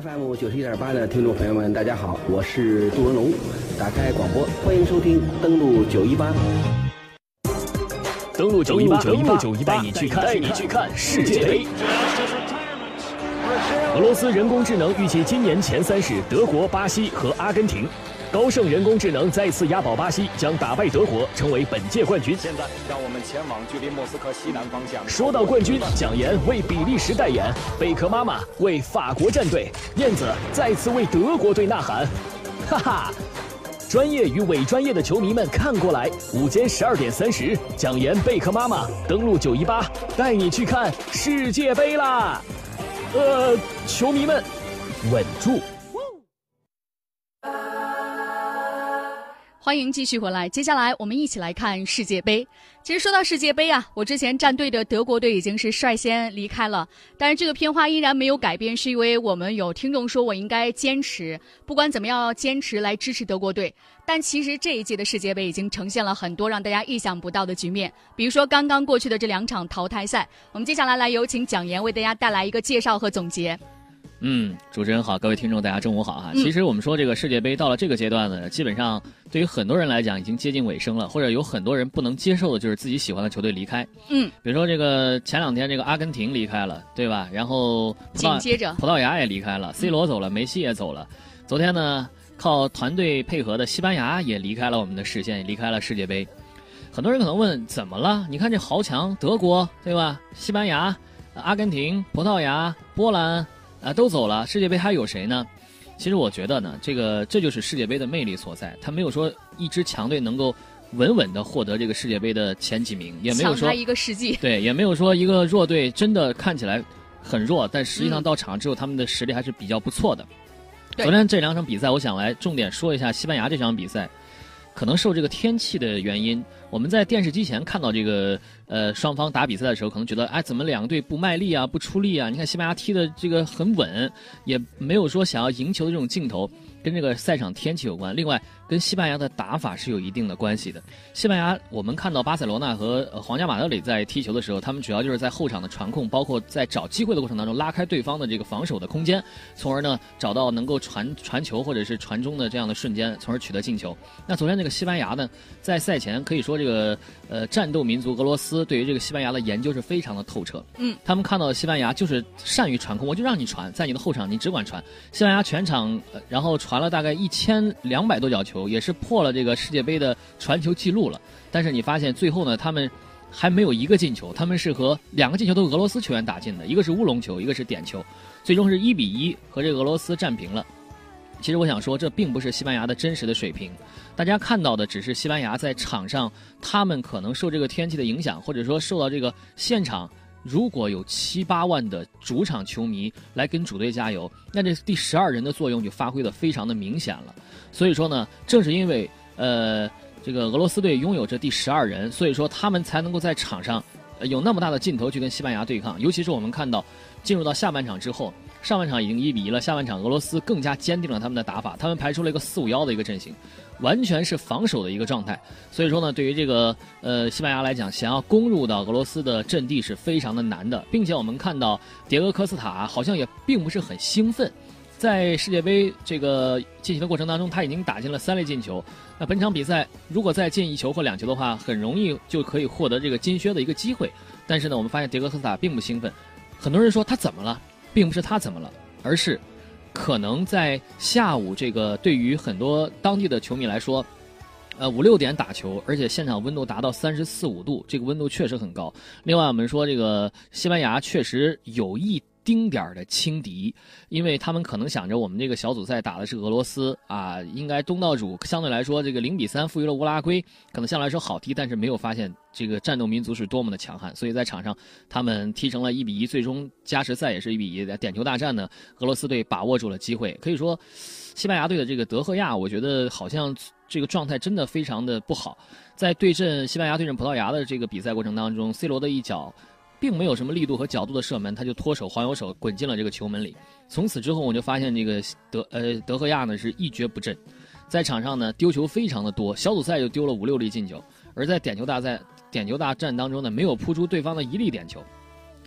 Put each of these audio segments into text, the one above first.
FM 九十一点八的听众朋友们，大家好，我是杜文龙。打开广播，欢迎收听，登录九一八。登录九一八，登录九一八，带你去看，带你去看世界杯。俄罗斯人工智能预计今年前三是德国、巴西和阿根廷。高盛人工智能再次押宝巴西，将打败德国，成为本届冠军。现在，让我们前往距离莫斯科西南方向。说到冠军，蒋岩为比利时代言，贝壳妈妈为法国战队，燕子再次为德国队呐喊。哈哈，专业与伪专业的球迷们看过来，午间十二点三十，蒋岩贝壳妈妈登陆九一八，带你去看世界杯啦！呃，球迷们，稳住。欢迎继续回来，接下来我们一起来看世界杯。其实说到世界杯啊，我之前站队的德国队已经是率先离开了，但是这个片花依然没有改变，是因为我们有听众说我应该坚持，不管怎么样要坚持来支持德国队。但其实这一届的世界杯已经呈现了很多让大家意想不到的局面，比如说刚刚过去的这两场淘汰赛。我们接下来来有请蒋岩为大家带来一个介绍和总结。嗯，主持人好，各位听众大家中午好哈。其实我们说这个世界杯到了这个阶段呢，基本上对于很多人来讲已经接近尾声了，或者有很多人不能接受的就是自己喜欢的球队离开。嗯，比如说这个前两天这个阿根廷离开了，对吧？然后紧接着葡萄牙也离开了，C 罗走了，梅西也走了。昨天呢，靠团队配合的西班牙也离开了我们的视线，也离开了世界杯。很多人可能问怎么了？你看这豪强德国，对吧？西班牙、阿根廷、葡萄牙、波兰。啊，都走了，世界杯还有谁呢？其实我觉得呢，这个这就是世界杯的魅力所在。他没有说一支强队能够稳稳的获得这个世界杯的前几名，也没有说一个世纪，对，也没有说一个弱队真的看起来很弱，但实际上到场之后，他们的实力还是比较不错的。昨天这两场比赛，我想来重点说一下西班牙这场比赛。可能受这个天气的原因，我们在电视机前看到这个呃双方打比赛的时候，可能觉得哎怎么两队不卖力啊，不出力啊？你看西班牙踢的这个很稳，也没有说想要赢球的这种镜头。跟这个赛场天气有关，另外跟西班牙的打法是有一定的关系的。西班牙，我们看到巴塞罗那和皇家马德里在踢球的时候，他们主要就是在后场的传控，包括在找机会的过程当中拉开对方的这个防守的空间，从而呢找到能够传传球或者是传中的这样的瞬间，从而取得进球。那昨天这个西班牙呢，在赛前可以说这个呃战斗民族俄罗斯对于这个西班牙的研究是非常的透彻。嗯，他们看到西班牙就是善于传控，我就让你传，在你的后场你只管传。西班牙全场然后传。传了大概一千两百多脚球，也是破了这个世界杯的传球记录了。但是你发现最后呢，他们还没有一个进球，他们是和两个进球都是俄罗斯球员打进的，一个是乌龙球，一个是点球，最终是一比一和这个俄罗斯战平了。其实我想说，这并不是西班牙的真实的水平，大家看到的只是西班牙在场上，他们可能受这个天气的影响，或者说受到这个现场。如果有七八万的主场球迷来跟主队加油，那这第十二人的作用就发挥的非常的明显了。所以说呢，正是因为呃这个俄罗斯队拥有这第十二人，所以说他们才能够在场上有那么大的劲头去跟西班牙对抗。尤其是我们看到进入到下半场之后，上半场已经一比一了，下半场俄罗斯更加坚定了他们的打法，他们排出了一个四五幺的一个阵型。完全是防守的一个状态，所以说呢，对于这个呃西班牙来讲，想要攻入到俄罗斯的阵地是非常的难的，并且我们看到迭戈科斯塔好像也并不是很兴奋，在世界杯这个进行的过程当中，他已经打进了三粒进球。那本场比赛如果再进一球或两球的话，很容易就可以获得这个金靴的一个机会。但是呢，我们发现迭戈科斯塔并不兴奋，很多人说他怎么了，并不是他怎么了，而是。可能在下午，这个对于很多当地的球迷来说，呃，五六点打球，而且现场温度达到三十四五度，这个温度确实很高。另外，我们说这个西班牙确实有意。丁点儿的轻敌，因为他们可能想着我们这个小组赛打的是俄罗斯啊，应该东道主相对来说这个零比三负于了乌拉圭，可能相对来说好踢，但是没有发现这个战斗民族是多么的强悍，所以在场上他们踢成了一比一，最终加时赛也是一比一，在点球大战呢，俄罗斯队把握住了机会。可以说，西班牙队的这个德赫亚，我觉得好像这个状态真的非常的不好，在对阵西班牙对阵葡萄牙的这个比赛过程当中，C 罗的一脚。并没有什么力度和角度的射门，他就脱手晃悠手滚进了这个球门里。从此之后，我就发现这个德呃德赫亚呢是一蹶不振，在场上呢丢球非常的多，小组赛就丢了五六粒进球，而在点球大赛点球大战当中呢没有扑出对方的一粒点球。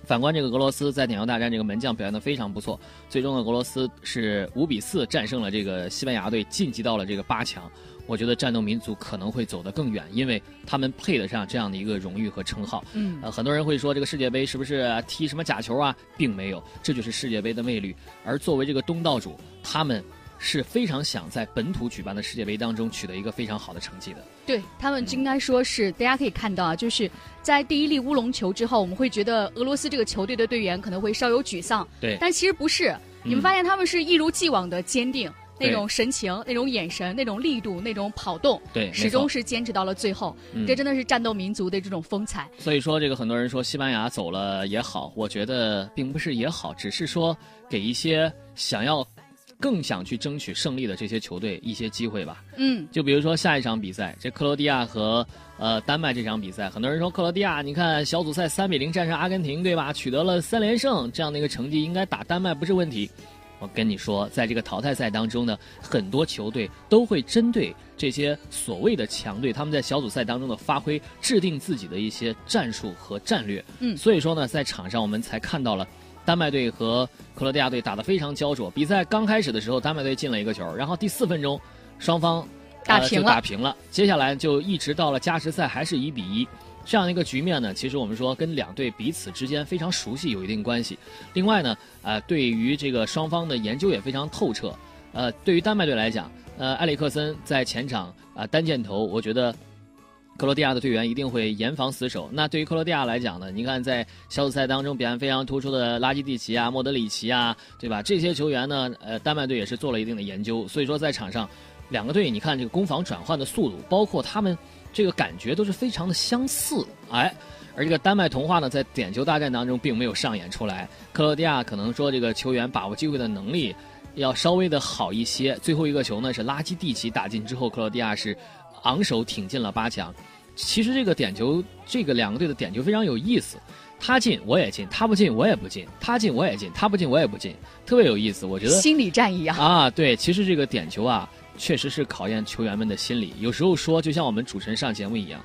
反观这个俄罗斯在点球大战，这个门将表现得非常不错，最终呢，俄罗斯是五比四战胜了这个西班牙队，晋级到了这个八强。我觉得战斗民族可能会走得更远，因为他们配得上这样的一个荣誉和称号。嗯，呃，很多人会说这个世界杯是不是踢什么假球啊？并没有，这就是世界杯的魅力。而作为这个东道主，他们是非常想在本土举办的世界杯当中取得一个非常好的成绩的。对他们应该说是，大家可以看到啊，就是在第一粒乌龙球之后，我们会觉得俄罗斯这个球队的队员可能会稍有沮丧，对，但其实不是，你们发现他们是一如既往的坚定。那种神情、那种眼神、那种力度、那种跑动，对，始终是坚持到了最后。嗯这真的是战斗民族的这种风采。所以说，这个很多人说西班牙走了也好，我觉得并不是也好，只是说给一些想要更想去争取胜利的这些球队一些机会吧。嗯，就比如说下一场比赛，这克罗地亚和呃丹麦这场比赛，很多人说克罗地亚，你看小组赛三比零战胜阿根廷，对吧？取得了三连胜，这样的一个成绩应该打丹麦不是问题。我跟你说，在这个淘汰赛当中呢，很多球队都会针对这些所谓的强队，他们在小组赛当中的发挥，制定自己的一些战术和战略。嗯所以说呢，在场上我们才看到了。丹麦队和克罗地亚队打得非常焦灼。比赛刚开始的时候，丹麦队进了一个球，然后第四分钟，双方打平了打平了。接下来就一直到了加时赛，还是一比一。这样一个局面呢，其实我们说跟两队彼此之间非常熟悉有一定关系。另外呢，呃，对于这个双方的研究也非常透彻。呃，对于丹麦队来讲，呃，埃里克森在前场啊、呃单箭头，我觉得克罗地亚的队员一定会严防死守。那对于克罗地亚来讲呢，你看在小组赛当中表现非常突出的拉基蒂奇啊、莫德里奇啊，对吧？这些球员呢，呃，丹麦队也是做了一定的研究。所以说在场上，两个队你看这个攻防转换的速度，包括他们这个感觉都是非常的相似，哎。而这个丹麦童话呢，在点球大战当中并没有上演出来。克罗地亚可能说这个球员把握机会的能力要稍微的好一些。最后一个球呢是拉基蒂奇打进之后，克罗地亚是昂首挺进了八强。其实这个点球，这个两个队的点球非常有意思，他进我也进，他不进我也不进，他进我也进，他不进我也不进，特别有意思。我觉得心理战一样。啊，对，其实这个点球啊，确实是考验球员们的心理。有时候说，就像我们主持人上节目一样，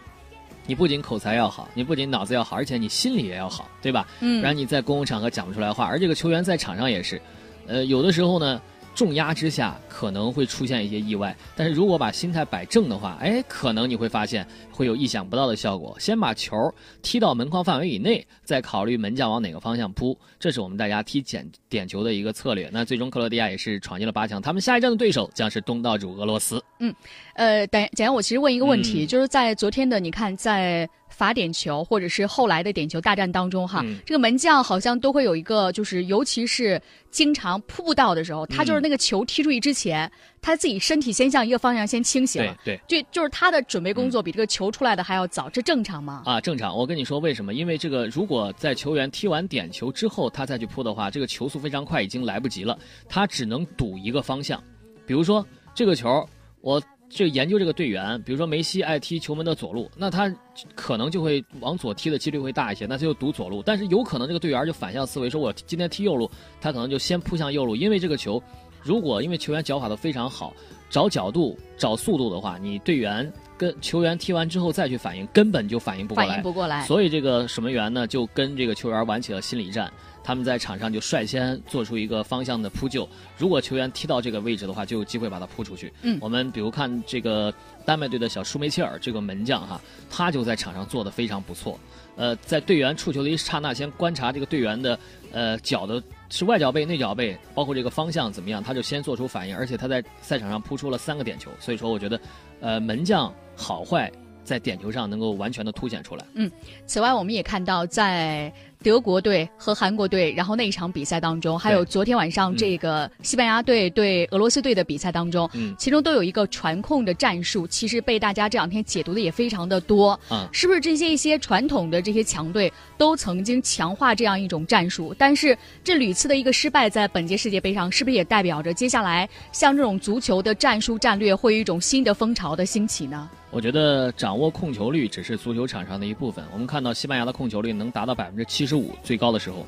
你不仅口才要好，你不仅脑子要好，而且你心理也要好，对吧？嗯不然你在公共场合讲不出来话。而这个球员在场上也是，呃，有的时候呢，重压之下可能会出现一些意外，但是如果把心态摆正的话，哎，可能你会发现会有意想不到的效果。先把球踢到门框范围以内，再考虑门将往哪个方向扑，这是我们大家踢点点球的一个策略。那最终克罗地亚也是闯进了八强，他们下一站的对手将是东道主俄罗斯。嗯呃，等简阳，我其实问一个问题，嗯就是在昨天的你看，在罚点球或者是后来的点球大战当中哈，嗯这个门将好像都会有一个，就是尤其是经常扑不到的时候，他就是那个球踢出去之前，他自己身体先向一个方向先倾斜对了。对。就就是他的准备工作比这个球出来的还要早，这正常吗？啊，正常。我跟你说为什么？因为这个，如果在球员踢完点球之后，他再去扑的话，这个球速非常快，已经来不及了。他只能赌一个方向，比如说这个球，我这研究这个队员，比如说梅西爱踢球门的左路，那他可能就会往左踢的几率会大一些，那他就赌左路。但是有可能这个队员就反向思维，说我今天踢右路，他可能就先扑向右路，因为这个球，如果因为球员脚法都非常好，找角度、找速度的话，你队员跟球员踢完之后再去反应，根本就反应不过来反应。不过来。所以这个守门员呢，就跟这个球员玩起了心理战。他们在场上就率先做出一个方向的扑救，如果球员踢到这个位置的话，就有机会把他扑出去。嗯我们比如看这个丹麦队的小舒梅切尔这个门将哈，他就在场上做的非常不错。呃，在队员触球的一刹那，先观察这个队员的呃脚的是外脚背、内脚背，包括这个方向怎么样，他就先做出反应，而且他在赛场上扑出了三个点球。所以说，我觉得，呃，门将好坏在点球上能够完全的凸显出来。嗯此外，我们也看到在德国队和韩国队，然后那一场比赛当中，还有昨天晚上这个西班牙队对俄罗斯队的比赛当中，嗯其中都有一个传控的战术，其实被大家这两天解读的也非常的多。啊是不是这些一些传统的这些强队都曾经强化这样一种战术？但是这屡次的一个失败，在本届世界杯上，是不是也代表着接下来像这种足球的战术战略会有一种新的风潮的兴起呢？我觉得掌握控球率只是足球场上的一部分。我们看到西班牙的控球率能达到百分之七十五，最高的时候，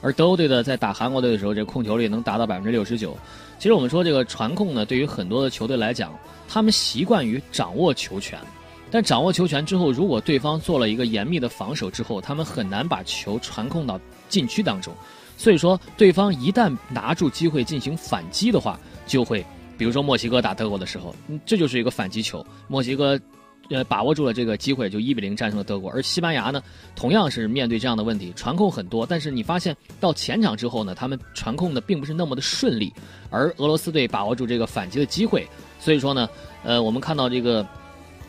而德国队的在打韩国队的时候，这控球率能达到百分之六十九。其实我们说这个传控呢，对于很多的球队来讲，他们习惯于掌握球权，但掌握球权之后，如果对方做了一个严密的防守之后，他们很难把球传控到禁区当中。所以说，对方一旦拿住机会进行反击的话，就会，比如说墨西哥打德国的时候，这就是一个反击球，墨西哥。呃，把握住了这个机会，就一比零战胜了德国。而西班牙呢，同样是面对这样的问题，传控很多，但是你发现到前场之后呢，他们传控的并不是那么的顺利。而俄罗斯队把握住这个反击的机会，所以说呢，呃，我们看到这个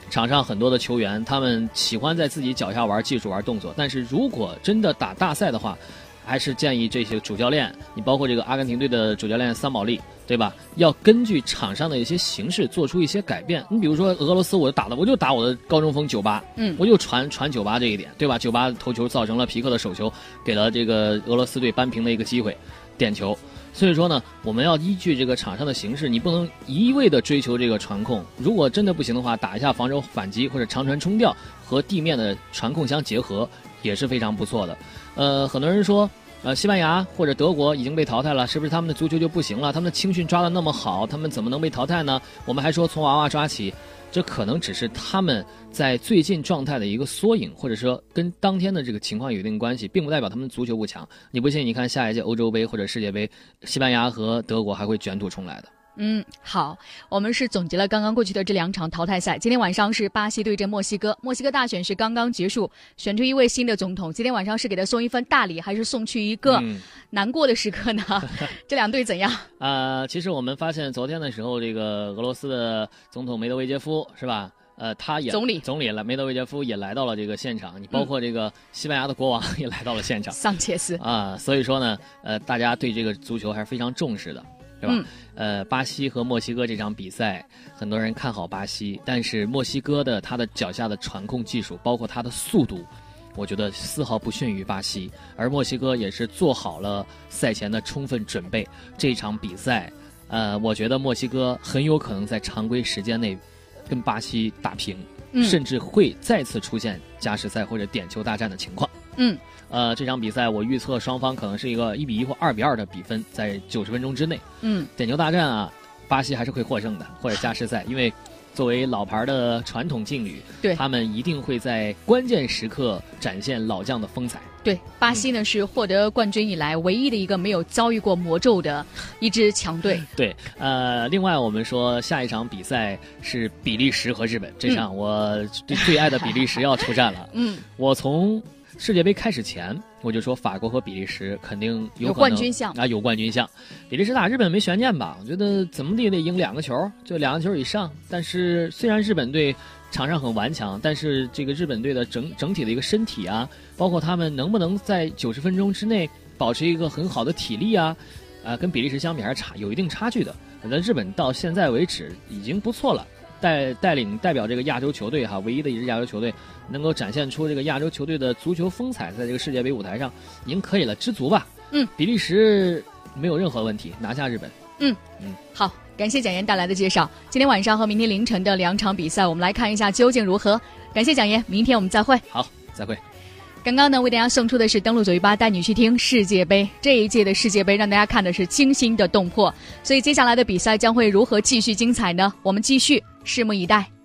场上很多的球员，他们喜欢在自己脚下玩技术、玩动作，但是如果真的打大赛的话，还是建议这些主教练，你包括这个阿根廷队的主教练桑保利。对吧？要根据场上的一些形式做出一些改变。你比如说俄罗斯，我打的我就打我的高中锋九八，嗯，我就传传九八这一点，对吧？九八头球造成了皮克的手球，给了这个俄罗斯队扳平的一个机会，点球。所以说呢，我们要依据这个场上的形势，你不能一味的追求这个传控。如果真的不行的话，打一下防守反击或者长传冲吊和地面的传控相结合也是非常不错的。呃，很多人说。呃，西班牙或者德国已经被淘汰了，是不是他们的足球就不行了？他们的青训抓的那么好，他们怎么能被淘汰呢？我们还说从娃娃抓起，这可能只是他们在最近状态的一个缩影，或者说跟当天的这个情况有一定关系，并不代表他们足球不强。你不信？你看下一届欧洲杯或者世界杯，西班牙和德国还会卷土重来的。嗯，好，我们是总结了刚刚过去的这两场淘汰赛。今天晚上是巴西对阵墨西哥，墨西哥大选是刚刚结束，选出一位新的总统。今天晚上是给他送一份大礼，还是送去一个难过的时刻呢？这两队怎样？呃，其实我们发现昨天的时候，这个俄罗斯的总统梅德韦杰夫是吧？呃，他也总理总理来梅德韦杰夫也来到了这个现场。你包括这个西班牙的国王也来到了现场。桑切斯啊，所以说呢，呃，大家对这个足球还是非常重视的。对吧？呃，巴西和墨西哥这场比赛，很多人看好巴西，但是墨西哥的他的脚下的传控技术，包括他的速度，我觉得丝毫不逊于巴西。而墨西哥也是做好了赛前的充分准备，这场比赛，呃，我觉得墨西哥很有可能在常规时间内跟巴西打平，甚至会再次出现加时赛或者点球大战的情况。嗯。呃，这场比赛我预测双方可能是一个一比一或二比二的比分，在九十分钟之内。嗯，点球大战啊，巴西还是会获胜的，或者加时赛，因为作为老牌的传统劲旅，对，他们一定会在关键时刻展现老将的风采。对，巴西呢是获得冠军以来唯一的一个没有遭遇过魔咒的一支强队。对，呃，另外我们说下一场比赛是比利时和日本，这场我最爱的比利时要出战了。嗯，我从。世界杯开始前，我就说法国和比利时肯定有冠军相啊，有冠军相。比利时打日本没悬念吧？我觉得怎么地也得赢两个球，就两个球以上。但是虽然日本队场上很顽强，但是这个日本队的整整体的一个身体啊，包括他们能不能在九十分钟之内保持一个很好的体力啊，啊，跟比利时相比还是差有一定差距的。那日本到现在为止已经不错了。带带领代表这个亚洲球队哈，唯一的一支亚洲球队能够展现出这个亚洲球队的足球风采，在这个世界杯舞台上已经可以了，知足吧。嗯，比利时没有任何问题，拿下日本。嗯嗯，好，感谢蒋岩带来的介绍。今天晚上和明天凌晨的两场比赛，我们来看一下究竟如何。感谢蒋岩，明天我们再会。好，再会。刚刚呢，为大家送出的是登录九一八带你去听世界杯。这一届的世界杯让大家看的是惊心的动魄，所以接下来的比赛将会如何继续精彩呢？我们继续拭目以待。